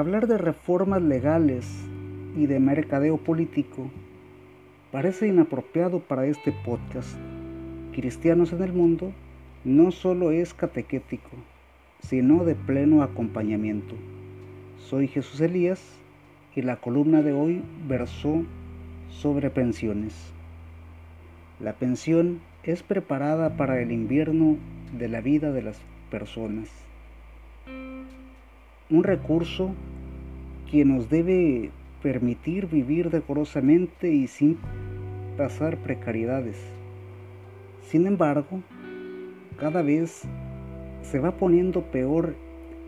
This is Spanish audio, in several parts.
Hablar de reformas legales y de mercadeo político parece inapropiado para este podcast. Cristianos en el mundo no solo es catequético, sino de pleno acompañamiento. Soy Jesús Elías y la columna de hoy versó sobre pensiones. La pensión es preparada para el invierno de la vida de las personas. Un recurso que nos debe permitir vivir decorosamente y sin pasar precariedades. Sin embargo, cada vez se va poniendo peor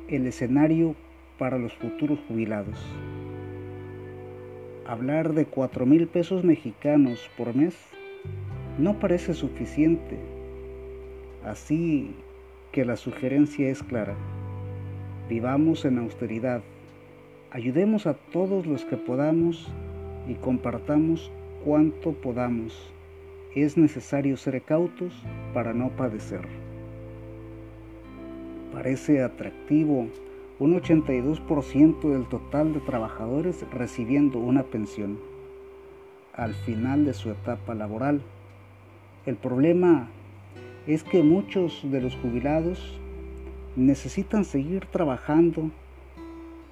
el escenario para los futuros jubilados. Hablar de cuatro mil pesos mexicanos por mes no parece suficiente, así que la sugerencia es clara. Vivamos en austeridad, ayudemos a todos los que podamos y compartamos cuanto podamos. Es necesario ser cautos para no padecer. Parece atractivo un 82% del total de trabajadores recibiendo una pensión al final de su etapa laboral. El problema es que muchos de los jubilados necesitan seguir trabajando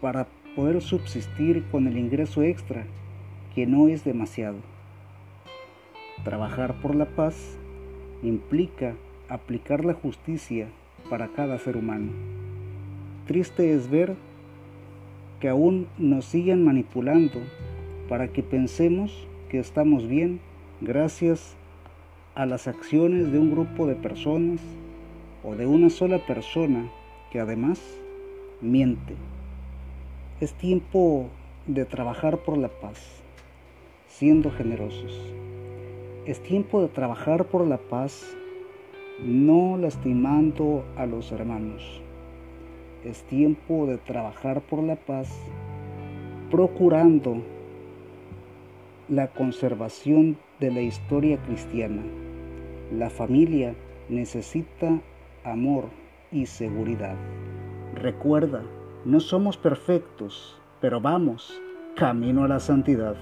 para poder subsistir con el ingreso extra, que no es demasiado. Trabajar por la paz implica aplicar la justicia para cada ser humano. Triste es ver que aún nos siguen manipulando para que pensemos que estamos bien gracias a las acciones de un grupo de personas o de una sola persona que además miente. Es tiempo de trabajar por la paz, siendo generosos. Es tiempo de trabajar por la paz, no lastimando a los hermanos. Es tiempo de trabajar por la paz, procurando la conservación de la historia cristiana. La familia necesita amor y seguridad. Recuerda, no somos perfectos, pero vamos camino a la santidad.